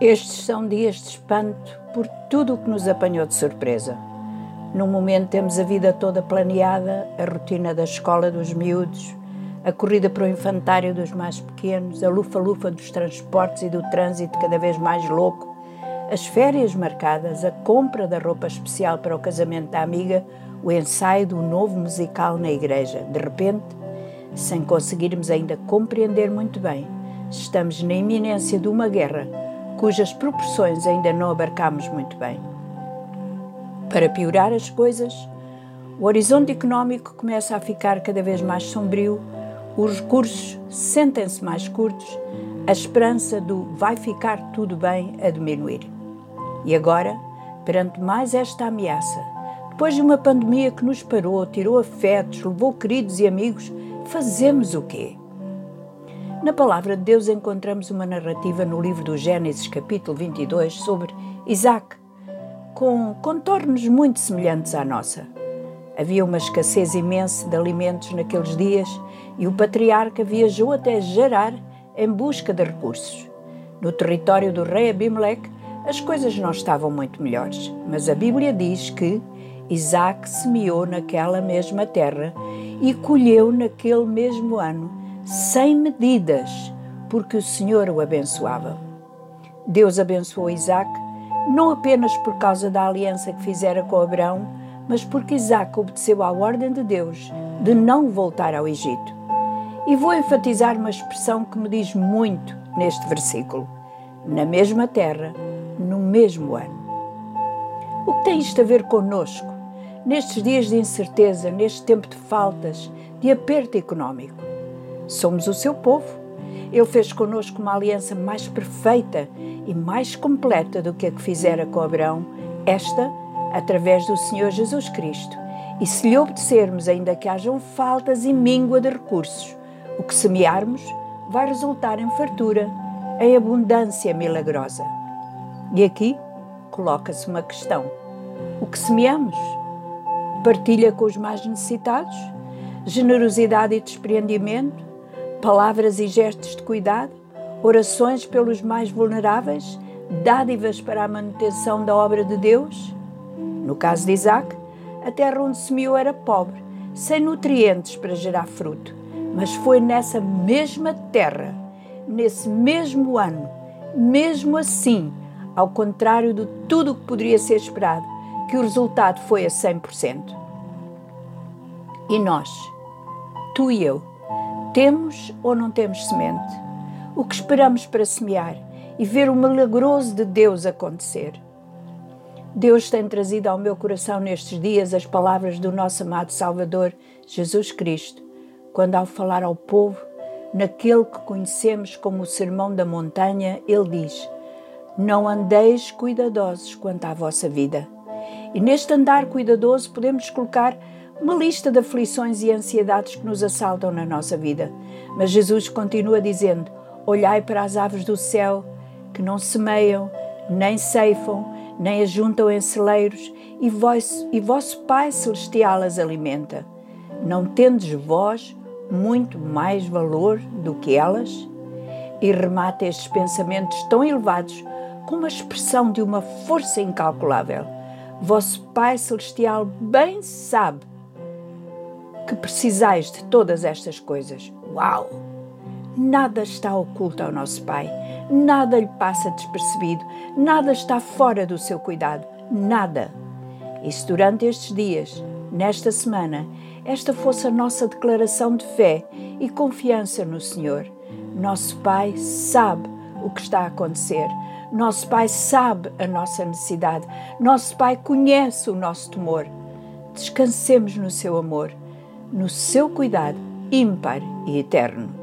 Estes são dias de espanto por tudo o que nos apanhou de surpresa. Num momento temos a vida toda planeada, a rotina da escola dos miúdos, a corrida para o infantário dos mais pequenos, a lufa-lufa dos transportes e do trânsito cada vez mais louco, as férias marcadas, a compra da roupa especial para o casamento da amiga, o ensaio do novo musical na igreja. De repente, sem conseguirmos ainda compreender muito bem, estamos na iminência de uma guerra cujas proporções ainda não abarcamos muito bem. Para piorar as coisas, o horizonte económico começa a ficar cada vez mais sombrio, os recursos sentem-se mais curtos, a esperança do vai ficar tudo bem a diminuir. E agora, perante mais esta ameaça, depois de uma pandemia que nos parou, tirou afetos, levou queridos e amigos, fazemos o quê? Na palavra de Deus encontramos uma narrativa no livro do Gênesis, capítulo 22, sobre Isaac, com contornos muito semelhantes à nossa. Havia uma escassez imensa de alimentos naqueles dias e o patriarca viajou até Gerar em busca de recursos. No território do rei Abimeleque, as coisas não estavam muito melhores, mas a Bíblia diz que Isaac semeou naquela mesma terra e colheu naquele mesmo ano sem medidas, porque o Senhor o abençoava. Deus abençoou Isaac não apenas por causa da aliança que fizera com Abraão, mas porque Isaac obedeceu à ordem de Deus de não voltar ao Egito. E vou enfatizar uma expressão que me diz muito neste versículo: na mesma terra, no mesmo ano. O que tem isto a ver conosco, nestes dias de incerteza, neste tempo de faltas, de aperto económico? Somos o seu povo. Ele fez conosco uma aliança mais perfeita e mais completa do que a que fizera com Abraão, esta através do Senhor Jesus Cristo. E se lhe obedecermos, ainda que hajam faltas e míngua de recursos, o que semearmos vai resultar em fartura, em abundância milagrosa. E aqui coloca-se uma questão: o que semeamos? Partilha com os mais necessitados? Generosidade e desprendimento? Palavras e gestos de cuidado, orações pelos mais vulneráveis, dádivas para a manutenção da obra de Deus? No caso de Isaac, a terra onde semeou era pobre, sem nutrientes para gerar fruto, mas foi nessa mesma terra, nesse mesmo ano, mesmo assim, ao contrário de tudo o que poderia ser esperado, que o resultado foi a 100%. E nós, tu e eu, temos ou não temos semente? O que esperamos para semear e ver o milagroso de Deus acontecer? Deus tem trazido ao meu coração nestes dias as palavras do nosso amado Salvador Jesus Cristo, quando, ao falar ao povo, naquele que conhecemos como o Sermão da Montanha, ele diz: Não andeis cuidadosos quanto à vossa vida. E neste andar cuidadoso podemos colocar uma lista de aflições e ansiedades que nos assaltam na nossa vida. Mas Jesus continua dizendo: Olhai para as aves do céu, que não semeiam, nem ceifam, nem ajuntam em celeiros, e, vós, e vosso Pai Celestial as alimenta. Não tendes vós muito mais valor do que elas? E remata estes pensamentos tão elevados com uma expressão de uma força incalculável. Vosso Pai Celestial bem sabe que precisais de todas estas coisas. Uau! Nada está oculto ao nosso Pai, nada lhe passa despercebido, nada está fora do seu cuidado, nada. E se durante estes dias, nesta semana, esta fosse a nossa declaração de fé e confiança no Senhor, nosso Pai sabe o que está a acontecer. Nosso Pai sabe a nossa necessidade. Nosso Pai conhece o nosso temor. Descansemos no seu amor no seu cuidado ímpar e eterno.